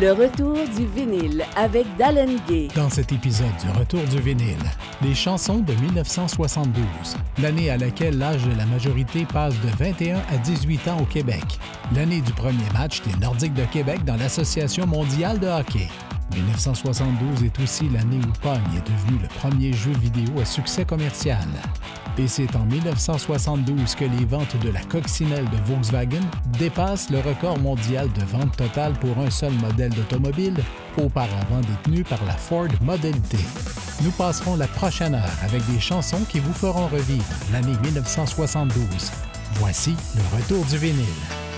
Le retour du vinyle avec Dallin Gay. Dans cet épisode du Retour du vinyle, les chansons de 1972, l'année à laquelle l'âge de la majorité passe de 21 à 18 ans au Québec, l'année du premier match des Nordiques de Québec dans l'Association mondiale de hockey. 1972 est aussi l'année où Pong est devenu le premier jeu vidéo à succès commercial. Et c'est en 1972 que les ventes de la coccinelle de Volkswagen dépassent le record mondial de vente totale pour un seul modèle d'automobile, auparavant détenu par la Ford Model T. Nous passerons la prochaine heure avec des chansons qui vous feront revivre l'année 1972. Voici le retour du vinyle.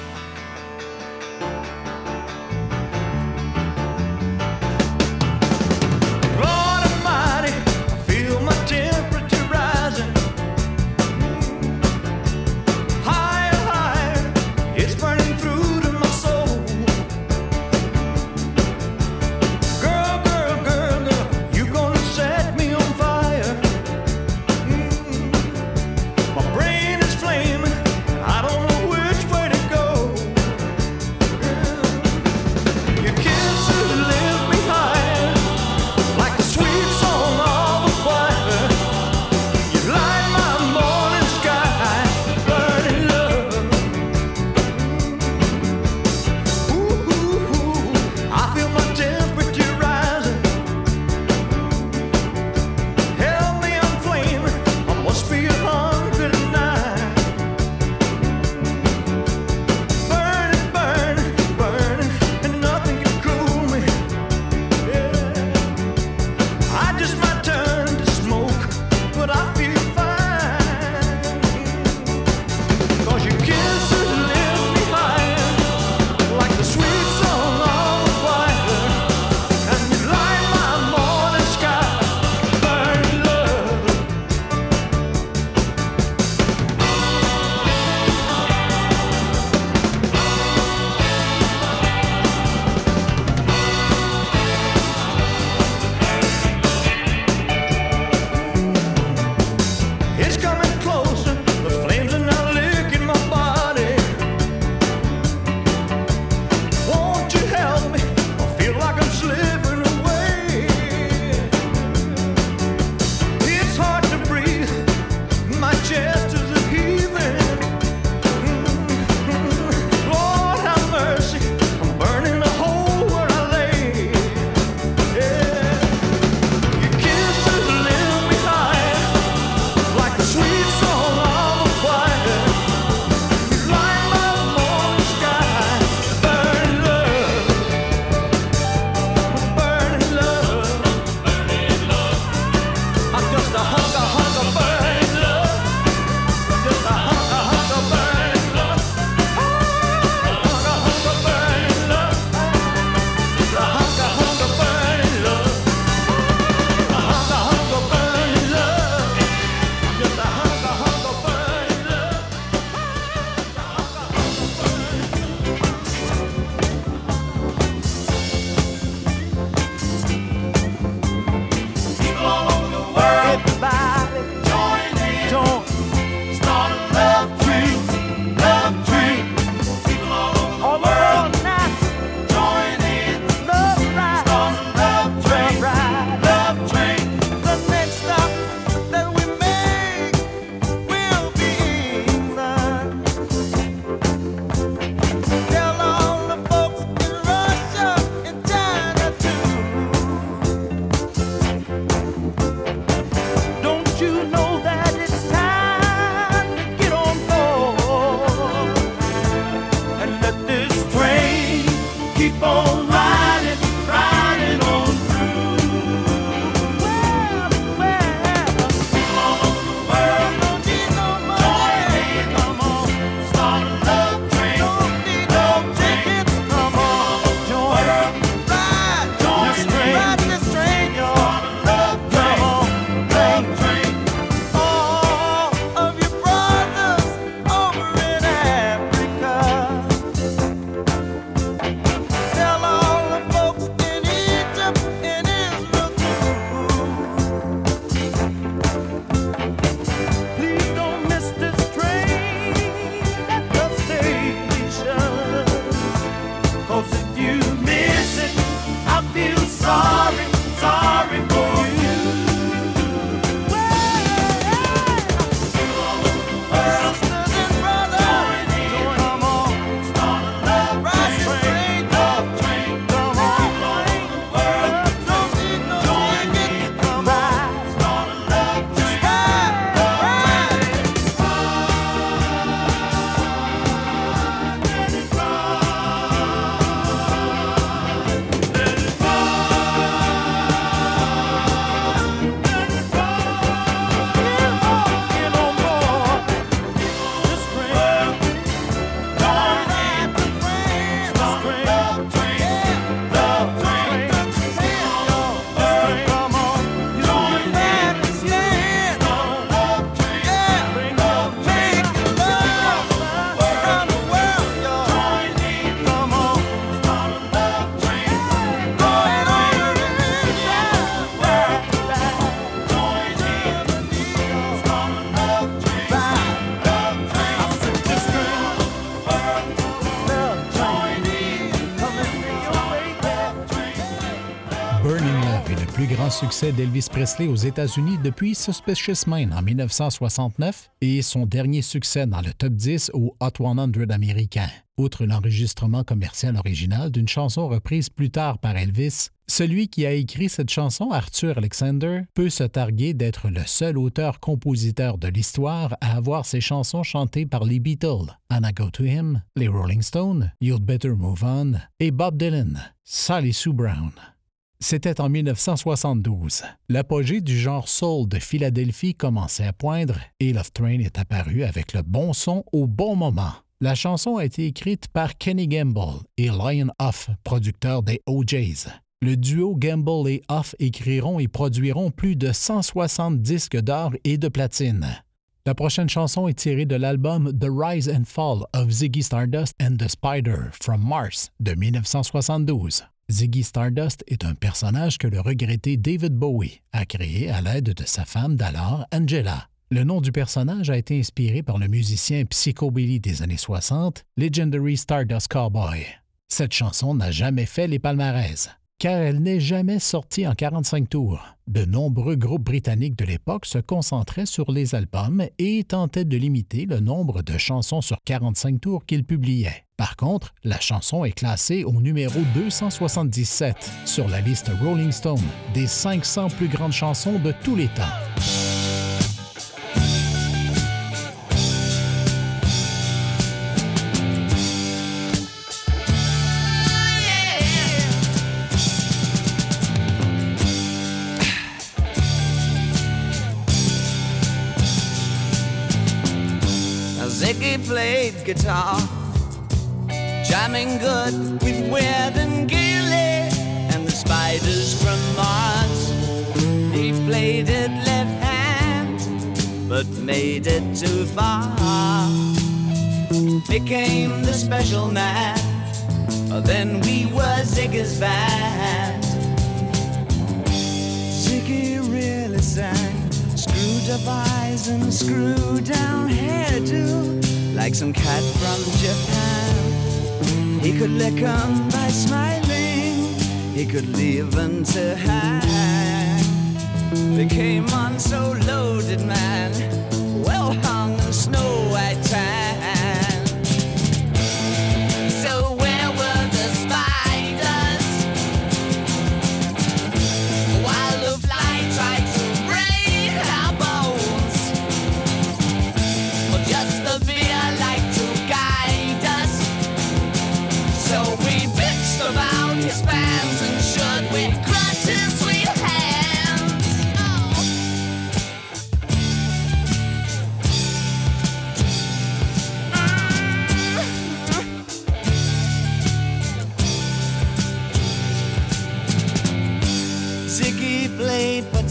Succès d'Elvis Presley aux États-Unis depuis Suspicious Mind en 1969 et son dernier succès dans le top 10 au Hot 100 américain. Outre l'enregistrement commercial original d'une chanson reprise plus tard par Elvis, celui qui a écrit cette chanson, Arthur Alexander, peut se targuer d'être le seul auteur-compositeur de l'histoire à avoir ses chansons chantées par les Beatles, Anna Go to Him, les Rolling Stones, You'd Better Move On et Bob Dylan, Sally Sue Brown. C'était en 1972. L'apogée du genre soul de Philadelphie commençait à poindre et Love Train est apparu avec le bon son au bon moment. La chanson a été écrite par Kenny Gamble et Lion Huff, producteur des OJs. Le duo Gamble et Huff écriront et produiront plus de 160 disques d'or et de platine. La prochaine chanson est tirée de l'album The Rise and Fall of Ziggy Stardust and the Spider from Mars de 1972. Ziggy Stardust est un personnage que le regretté David Bowie a créé à l'aide de sa femme d'alors, Angela. Le nom du personnage a été inspiré par le musicien psychobilly des années 60, Legendary Stardust Cowboy. Cette chanson n'a jamais fait les palmarès, car elle n'est jamais sortie en 45 tours. De nombreux groupes britanniques de l'époque se concentraient sur les albums et tentaient de limiter le nombre de chansons sur 45 tours qu'ils publiaient. Par contre, la chanson est classée au numéro 277 sur la liste Rolling Stone des 500 plus grandes chansons de tous les temps. Jamming good with Weird and Gilly and the spiders from Mars. He played it left hand, but made it too far. Became the special man, then we were Ziggy's band. Ziggy really sang, screwed up eyes and screwed down hairdo like some cat from Japan. He could lick 'em by smiling, he could leave to hang. They came on so loaded, man, well hung in snow white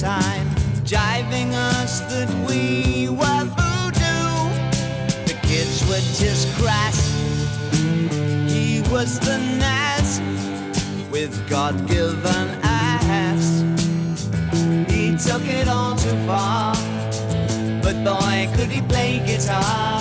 tan. jiving us that we were voodoo. The kids were just crass. He was the Nas with God given ass. He took it all too far, but boy, could he play guitar.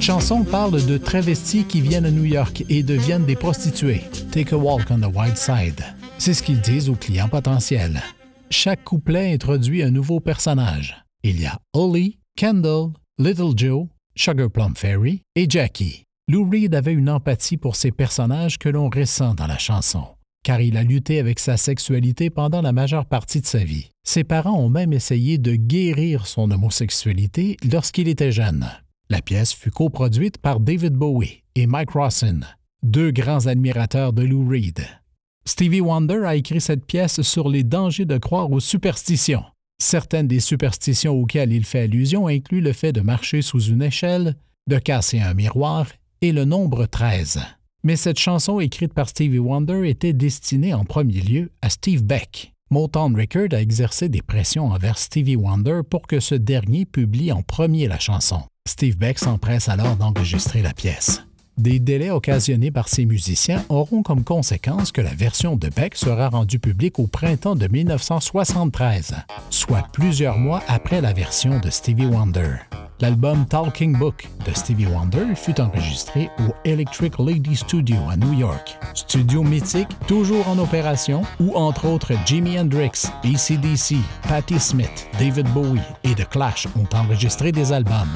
Cette chanson parle de travestis qui viennent à New York et deviennent des prostituées. Take a walk on the wild side. C'est ce qu'ils disent aux clients potentiels. Chaque couplet introduit un nouveau personnage. Il y a Holly, Kendall, Little Joe, Sugar Plum Fairy et Jackie. Lou Reed avait une empathie pour ces personnages que l'on ressent dans la chanson, car il a lutté avec sa sexualité pendant la majeure partie de sa vie. Ses parents ont même essayé de guérir son homosexualité lorsqu'il était jeune. La pièce fut coproduite par David Bowie et Mike Rawson, deux grands admirateurs de Lou Reed. Stevie Wonder a écrit cette pièce sur les dangers de croire aux superstitions. Certaines des superstitions auxquelles il fait allusion incluent le fait de marcher sous une échelle, de casser un miroir et le nombre 13. Mais cette chanson écrite par Stevie Wonder était destinée en premier lieu à Steve Beck. Motown Record a exercé des pressions envers Stevie Wonder pour que ce dernier publie en premier la chanson. Steve Beck s'empresse alors d'enregistrer la pièce. Des délais occasionnés par ces musiciens auront comme conséquence que la version de Beck sera rendue publique au printemps de 1973, soit plusieurs mois après la version de Stevie Wonder. L'album Talking Book de Stevie Wonder fut enregistré au Electric Lady Studio à New York. Studio mythique, toujours en opération, où entre autres Jimi Hendrix, ACDC, Patti Smith, David Bowie et The Clash ont enregistré des albums.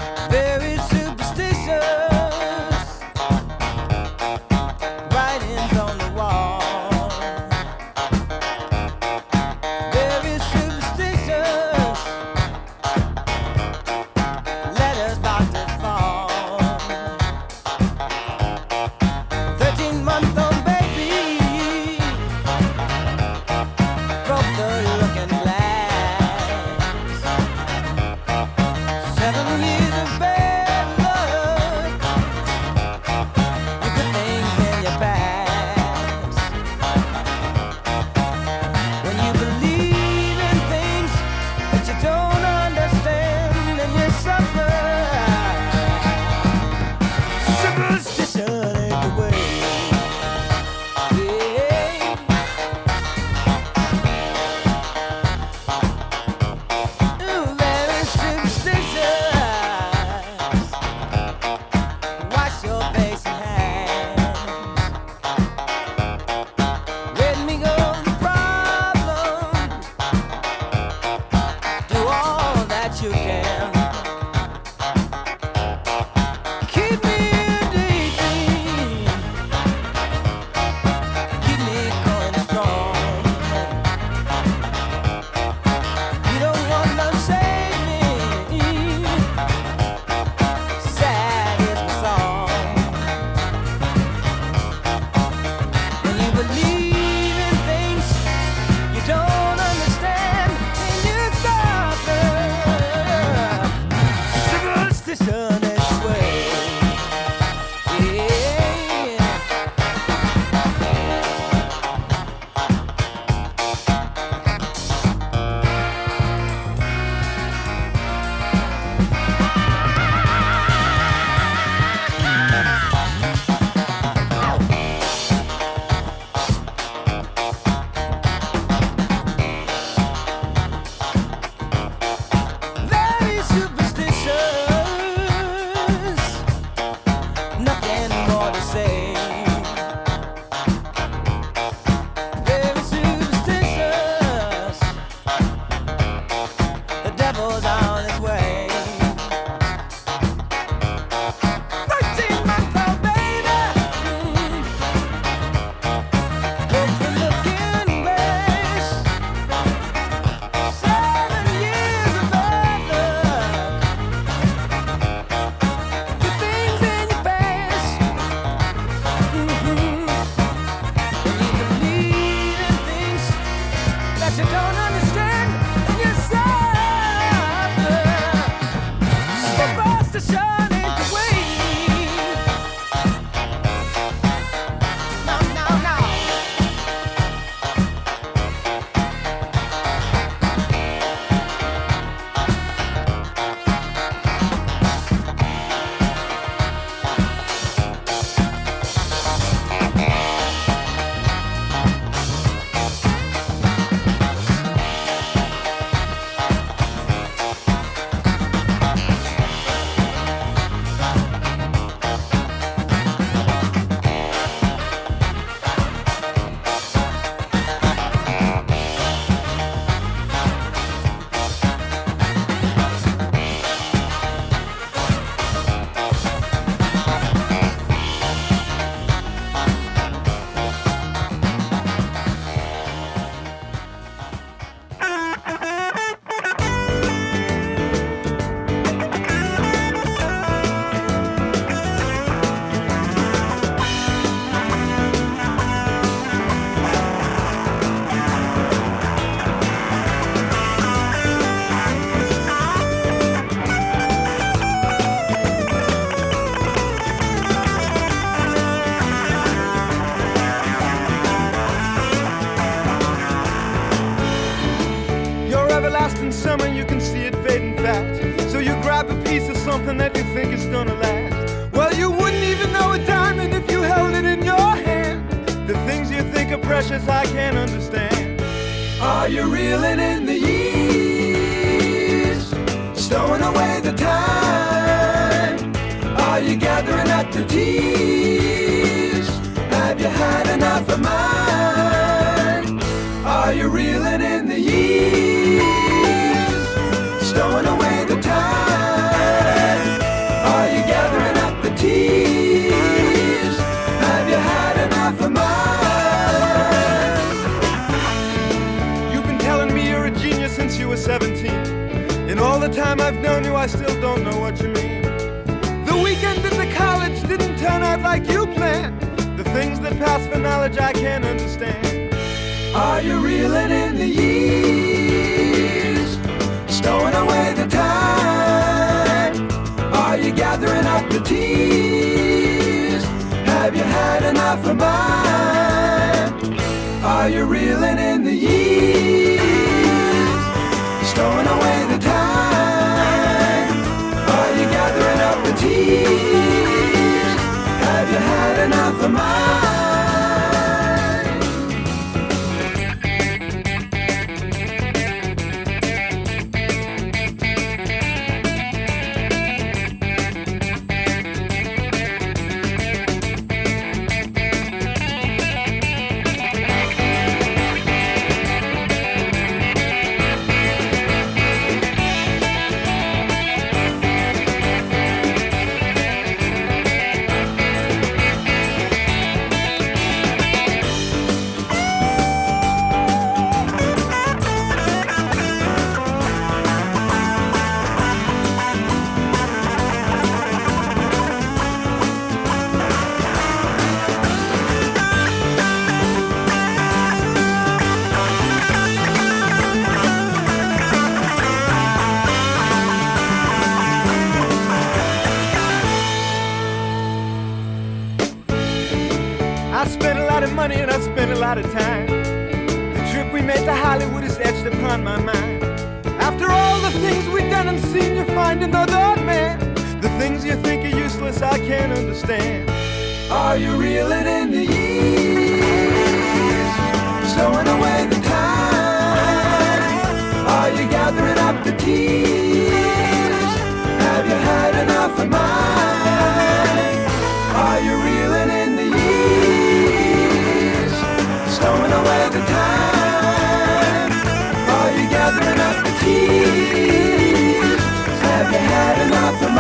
Reeling in the years, stowing away the time. Are you gathering up the tees? Have you had enough of mine? Are you reeling in the years? Stowing away 17. In all the time I've known you, I still don't know what you mean. The weekend at the college didn't turn out like you planned. The things that pass for knowledge I can't understand. Are you reeling in the years? Stowing away the time? Are you gathering up the tears? Have you had enough of mine? Are you reeling in the years? Stowing away the time? Are you gathering up the tears? Have you had enough of mine? Are you reeling in the years? Stowing away the time? Are you gathering up the tears? Have you had enough of mine? Are you reeling in the years? Stowing away the time? Are you gathering up the tears? Have you had enough of mine?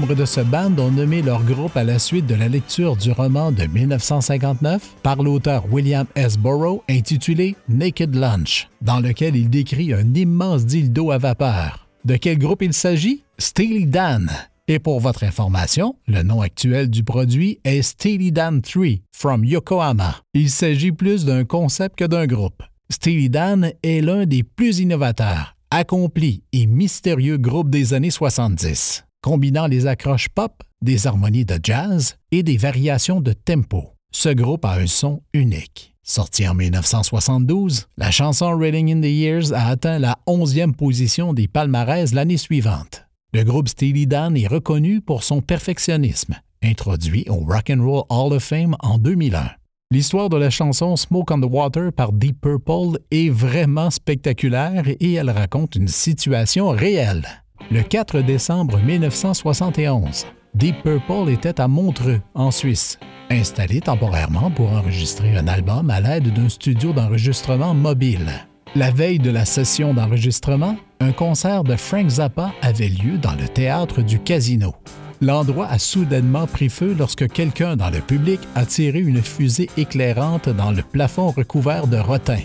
Membres de ce band ont nommé leur groupe à la suite de la lecture du roman de 1959 par l'auteur William S. Burroughs intitulé Naked Lunch, dans lequel il décrit un immense dildo à vapeur. De quel groupe il s'agit? Steely Dan. Et pour votre information, le nom actuel du produit est Steely Dan 3 from Yokohama. Il s'agit plus d'un concept que d'un groupe. Steely Dan est l'un des plus innovateurs, accomplis et mystérieux groupes des années 70 combinant les accroches pop, des harmonies de jazz et des variations de tempo. Ce groupe a un son unique. Sorti en 1972, la chanson Reading in the Years a atteint la 11e position des palmarès l'année suivante. Le groupe Steely Dan est reconnu pour son perfectionnisme, introduit au Rock and Roll Hall of Fame en 2001. L'histoire de la chanson Smoke on the Water par Deep Purple est vraiment spectaculaire et elle raconte une situation réelle. Le 4 décembre 1971, Deep Purple était à Montreux, en Suisse, installé temporairement pour enregistrer un album à l'aide d'un studio d'enregistrement mobile. La veille de la session d'enregistrement, un concert de Frank Zappa avait lieu dans le théâtre du Casino. L'endroit a soudainement pris feu lorsque quelqu'un dans le public a tiré une fusée éclairante dans le plafond recouvert de rotin.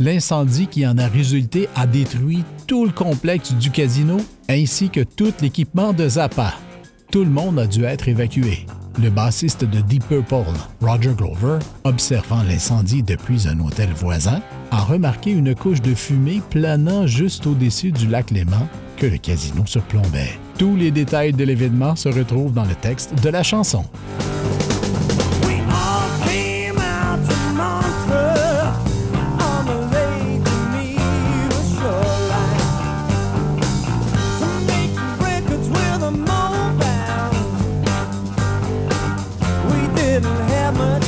L'incendie qui en a résulté a détruit tout le complexe du casino ainsi que tout l'équipement de Zappa. Tout le monde a dû être évacué. Le bassiste de Deep Purple, Roger Glover, observant l'incendie depuis un hôtel voisin, a remarqué une couche de fumée planant juste au-dessus du lac Léman que le casino surplombait. Tous les détails de l'événement se retrouvent dans le texte de la chanson. little hammer.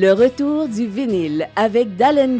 Le retour du vinyle avec Dallin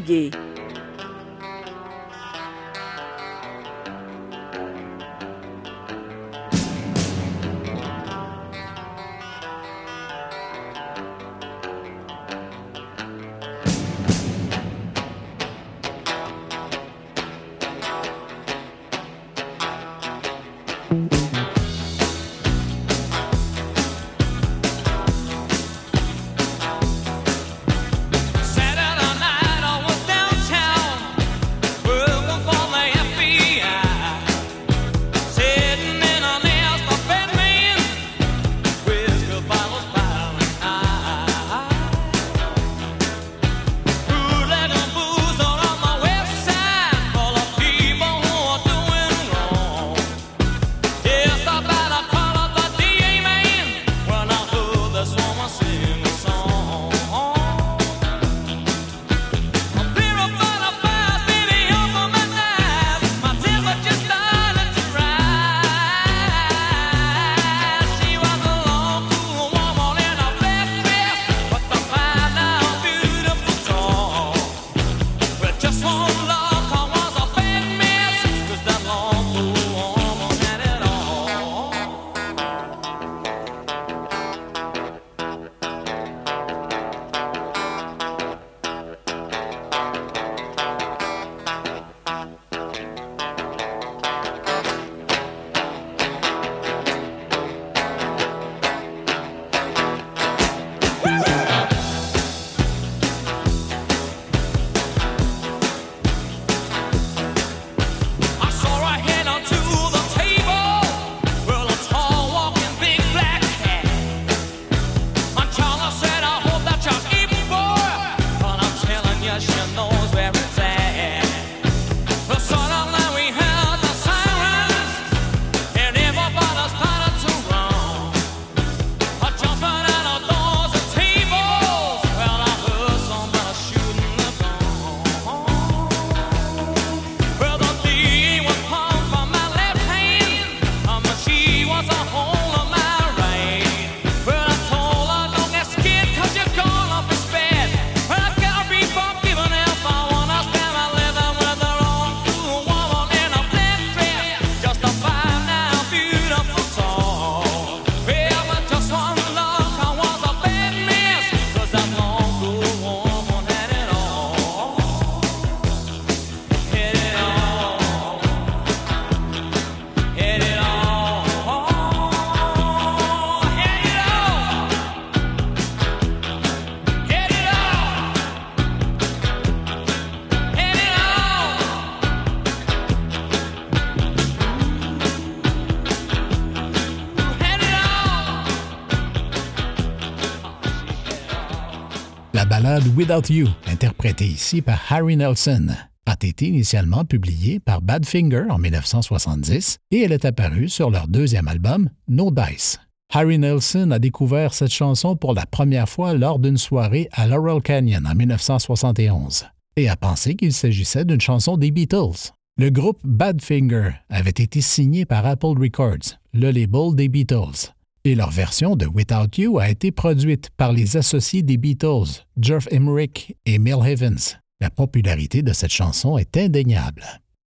Without You, interprétée ici par Harry Nelson, a été initialement publiée par Badfinger en 1970 et elle est apparue sur leur deuxième album, No Dice. Harry Nelson a découvert cette chanson pour la première fois lors d'une soirée à Laurel Canyon en 1971 et a pensé qu'il s'agissait d'une chanson des Beatles. Le groupe Badfinger avait été signé par Apple Records, le label des Beatles, et leur version de Without You a été produite par les associés des Beatles, Geoff Emerick et Mel Havens. La popularité de cette chanson est indéniable.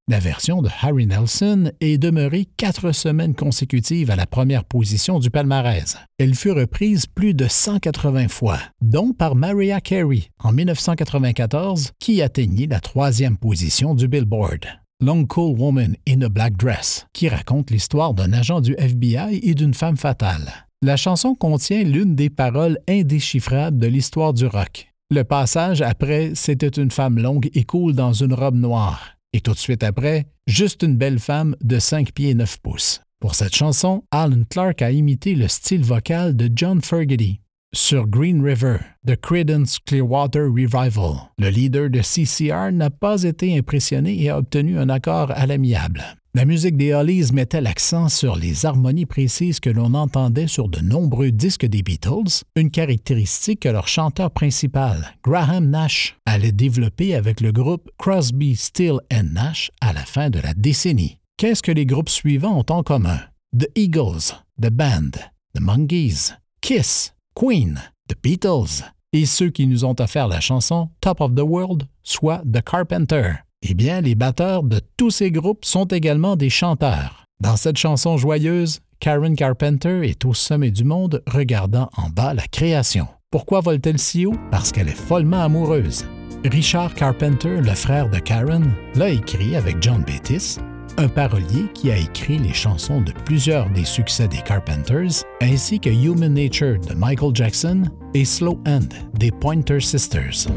La version de Harry Nelson est demeurée quatre semaines consécutives à la première position du palmarès. Elle fut reprise plus de 180 fois, dont par Mariah Carey en 1994, qui atteignit la troisième position du Billboard. Long Cool Woman in a Black Dress, qui raconte l'histoire d'un agent du FBI et d'une femme fatale. La chanson contient l'une des paroles indéchiffrables de l'histoire du rock. Le passage après C'était une femme longue et cool dans une robe noire et tout de suite après, juste une belle femme de 5 pieds 9 pouces. Pour cette chanson, Alan Clark a imité le style vocal de John Fergity. Sur Green River, The Credence Clearwater Revival, le leader de CCR n'a pas été impressionné et a obtenu un accord à l'amiable. La musique des Hollies mettait l'accent sur les harmonies précises que l'on entendait sur de nombreux disques des Beatles, une caractéristique que leur chanteur principal, Graham Nash, allait développer avec le groupe Crosby, Still Nash à la fin de la décennie. Qu'est-ce que les groupes suivants ont en commun? The Eagles, The Band, The Monkees, Kiss, Queen, The Beatles, et ceux qui nous ont offert la chanson Top of the World, soit The Carpenter. Eh bien, les batteurs de tous ces groupes sont également des chanteurs. Dans cette chanson joyeuse, Karen Carpenter est au sommet du monde regardant en bas la création. Pourquoi vole-t-elle si haut? Parce qu'elle est follement amoureuse. Richard Carpenter, le frère de Karen, l'a écrit avec John Bettis, un parolier qui a écrit les chansons de plusieurs des succès des Carpenters, ainsi que Human Nature de Michael Jackson et Slow End des Pointer Sisters.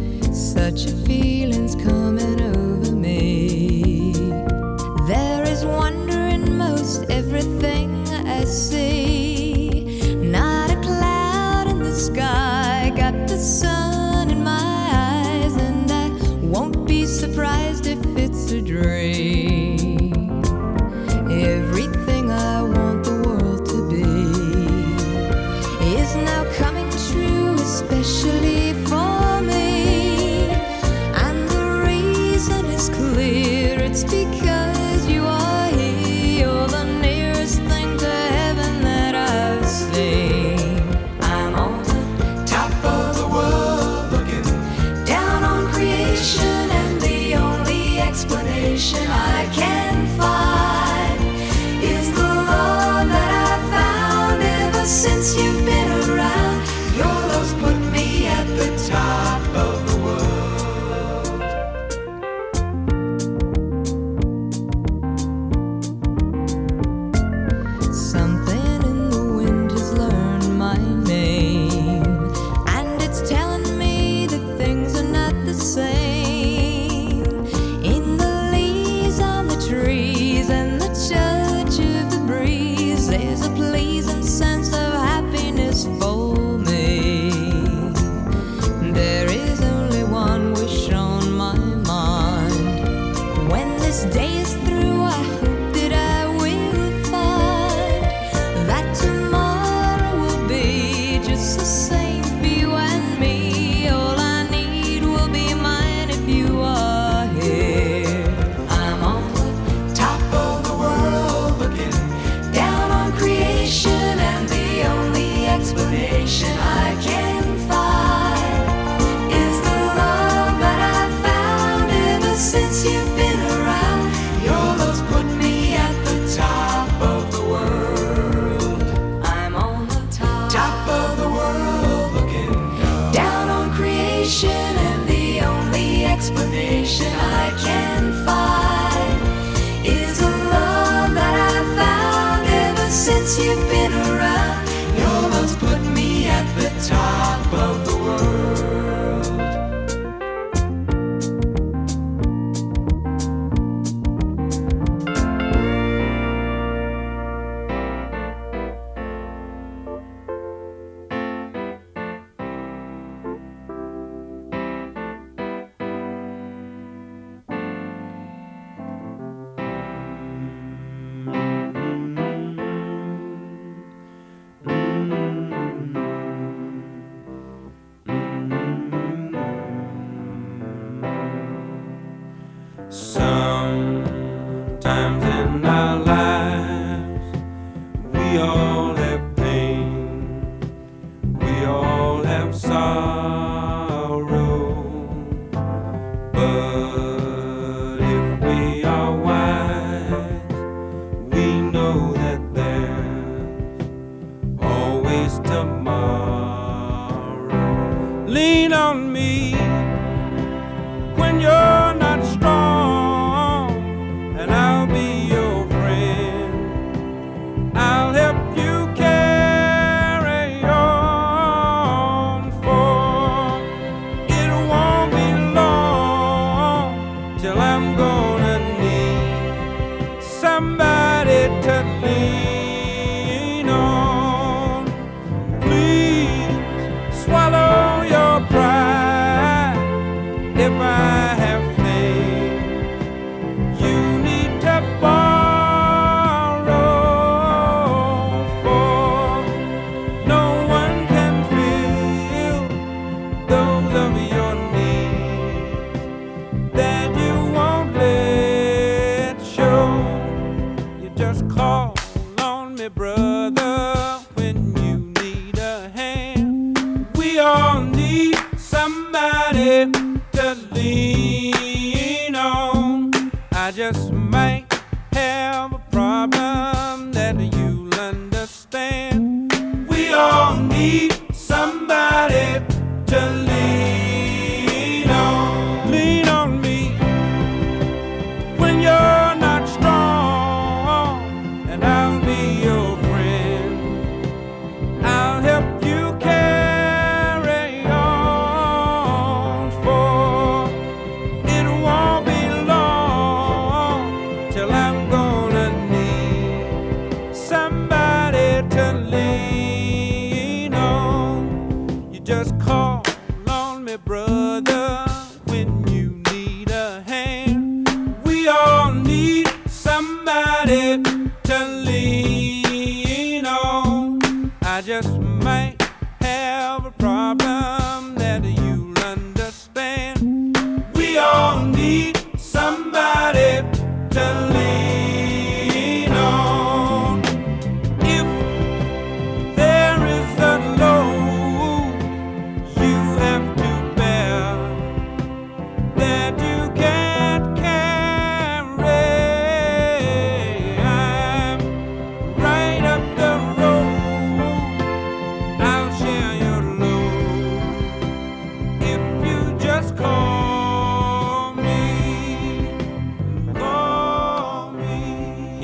explanation I can't.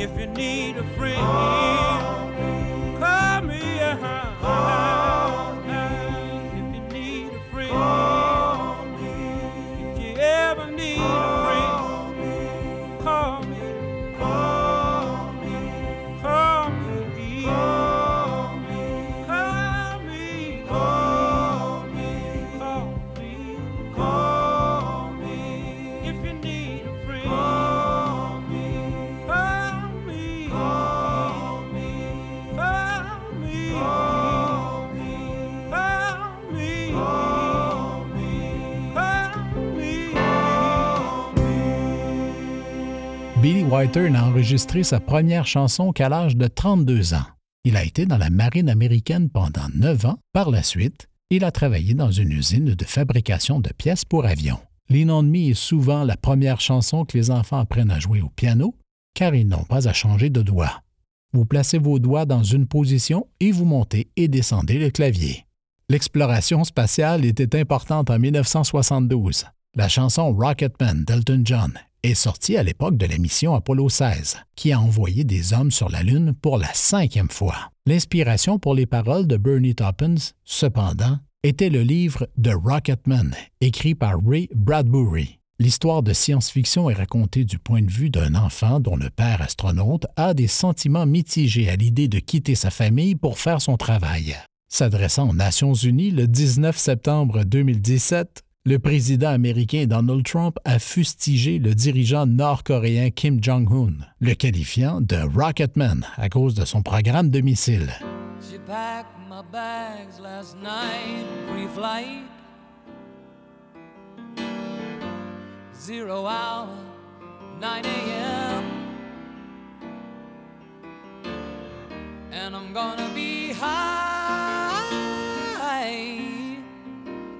If you need a friend. Whiter n'a enregistré sa première chanson qu'à l'âge de 32 ans. Il a été dans la marine américaine pendant 9 ans. Par la suite, il a travaillé dans une usine de fabrication de pièces pour avions. Lean est souvent la première chanson que les enfants apprennent à jouer au piano, car ils n'ont pas à changer de doigts. Vous placez vos doigts dans une position et vous montez et descendez le clavier. L'exploration spatiale était importante en 1972. La chanson Rocketman d'Elton John est sortie à l'époque de la mission Apollo 16, qui a envoyé des hommes sur la Lune pour la cinquième fois. L'inspiration pour les paroles de Bernie Taupin, cependant, était le livre The Rocketman, écrit par Ray Bradbury. L'histoire de science-fiction est racontée du point de vue d'un enfant dont le père astronaute a des sentiments mitigés à l'idée de quitter sa famille pour faire son travail. S'adressant aux Nations Unies le 19 septembre 2017, le président américain Donald Trump a fustigé le dirigeant nord-coréen Kim Jong-un, le qualifiant de Rocketman à cause de son programme de missiles. She packed my bags last night, pre-flight. Zero hour, 9 a.m. And I'm gonna be high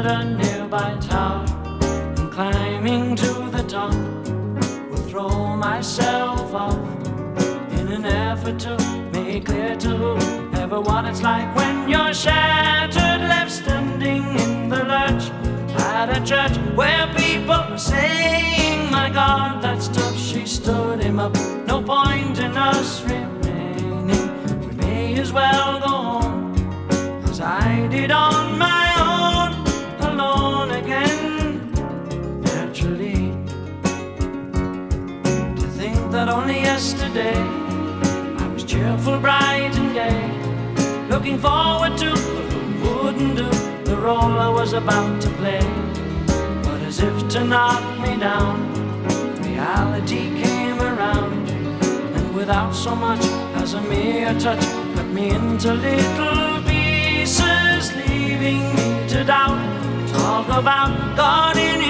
visit a nearby tower. And climbing to the top, will throw myself off in an effort to make clear to everyone it's like when you're shattered, left standing in the lurch at a church where people are saying My God, that stuff she stood him up. No point in us remaining. We may as well go home as I did on only yesterday I was cheerful, bright, and gay, looking forward to what wouldn't do the role I was about to play. But as if to knock me down, reality came around, and without so much as a mere touch, cut me into little pieces, leaving me to doubt. Talk about God in His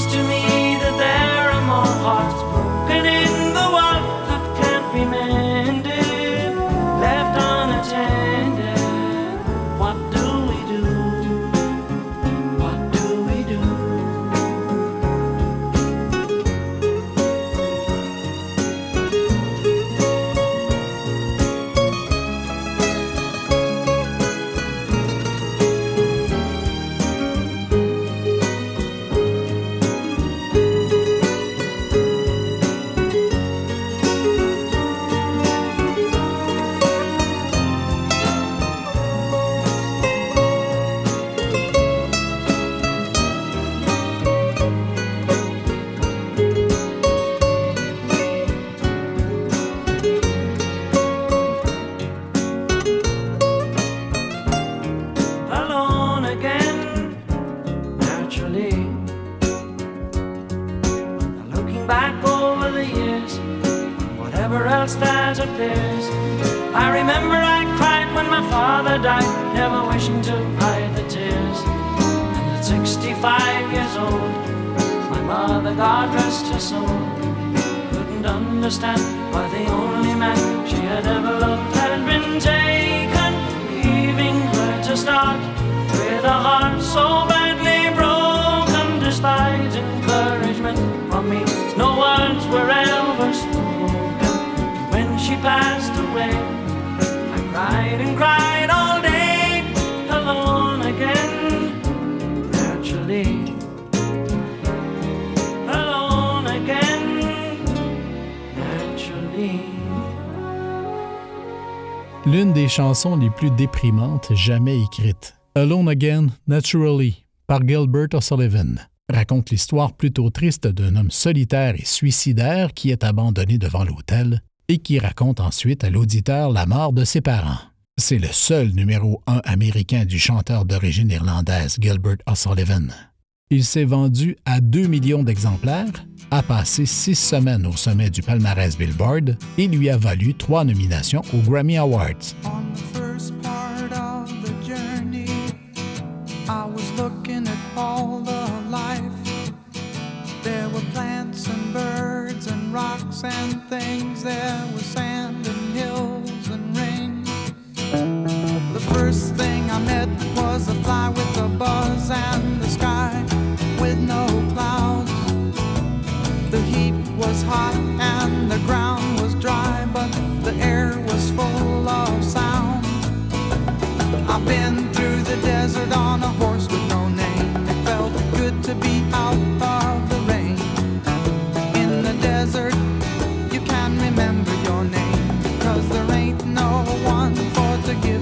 I remember I cried when my father died, never wishing to hide the tears. And at 65 years old, my mother, God rest her soul, couldn't understand why the only man she had ever loved had been taken, leaving her to start with a heart so badly broken. Despite encouragement from me, no words were ever spoken. Passed away, I cried and cried all day, alone again, naturally. Alone again, naturally. L'une des chansons les plus déprimantes jamais écrites. Alone Again, Naturally, par Gilbert O'Sullivan, raconte l'histoire plutôt triste d'un homme solitaire et suicidaire qui est abandonné devant l'hôtel et qui raconte ensuite à l'auditeur la mort de ses parents. C'est le seul numéro 1 américain du chanteur d'origine irlandaise Gilbert O'Sullivan. Il s'est vendu à 2 millions d'exemplaires, a passé six semaines au sommet du palmarès Billboard et lui a valu trois nominations aux Grammy Awards. There were plants and birds rocks and things. There was sand and hills and rain. The first thing I met was a fly with a buzz and the sky with no clouds. The heat was hot and the ground was dry, but the air was full of sound. I've been through the desert on a horse with no name. It felt good to be to give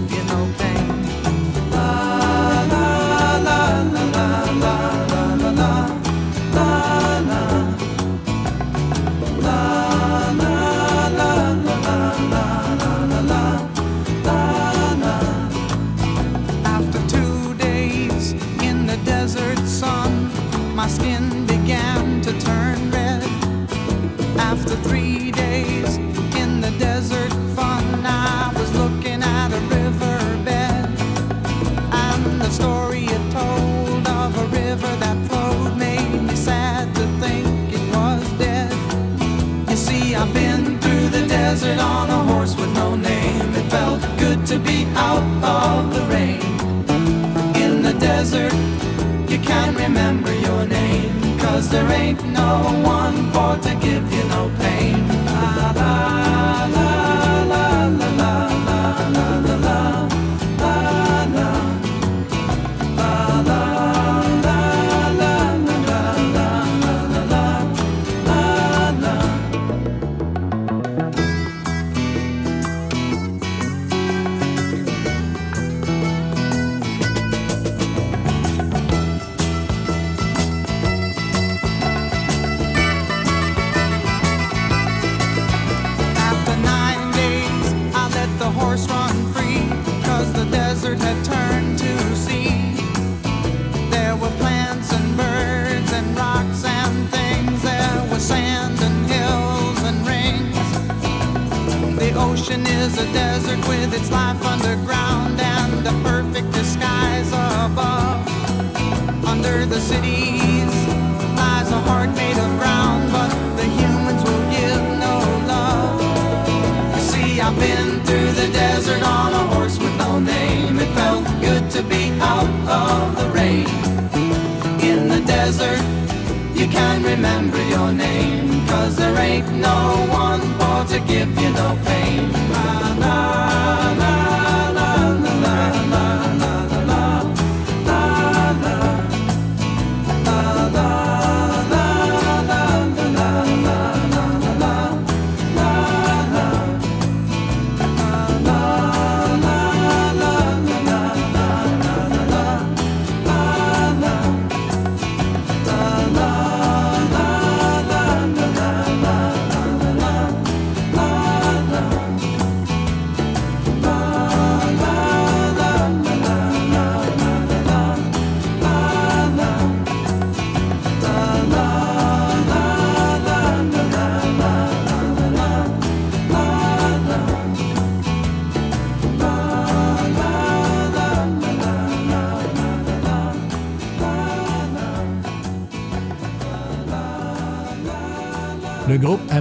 to give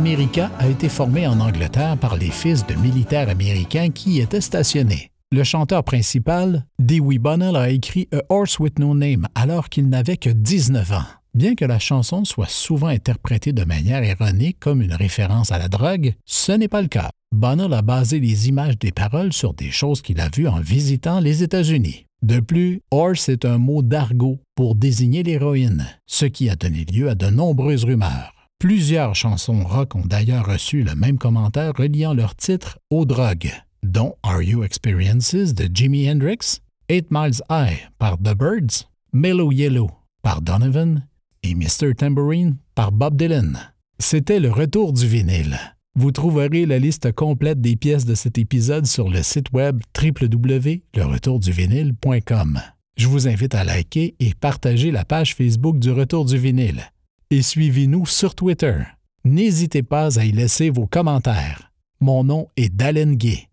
A été formé en Angleterre par les fils de militaires américains qui y étaient stationnés. Le chanteur principal, Dewey Bunnell, a écrit A Horse with No Name alors qu'il n'avait que 19 ans. Bien que la chanson soit souvent interprétée de manière erronée comme une référence à la drogue, ce n'est pas le cas. Bunnell a basé les images des paroles sur des choses qu'il a vues en visitant les États-Unis. De plus, horse est un mot d'argot pour désigner l'héroïne, ce qui a donné lieu à de nombreuses rumeurs. Plusieurs chansons rock ont d'ailleurs reçu le même commentaire reliant leur titre aux drogues, dont Are You Experiences de Jimi Hendrix, Eight Miles High par The Birds, Mellow Yellow par Donovan et Mr. Tambourine par Bob Dylan. C'était le retour du vinyle. Vous trouverez la liste complète des pièces de cet épisode sur le site web www.leretourduvinyle.com. Je vous invite à liker et partager la page Facebook du Retour du vinyle. Et suivez-nous sur Twitter. N'hésitez pas à y laisser vos commentaires. Mon nom est Dalen Gay.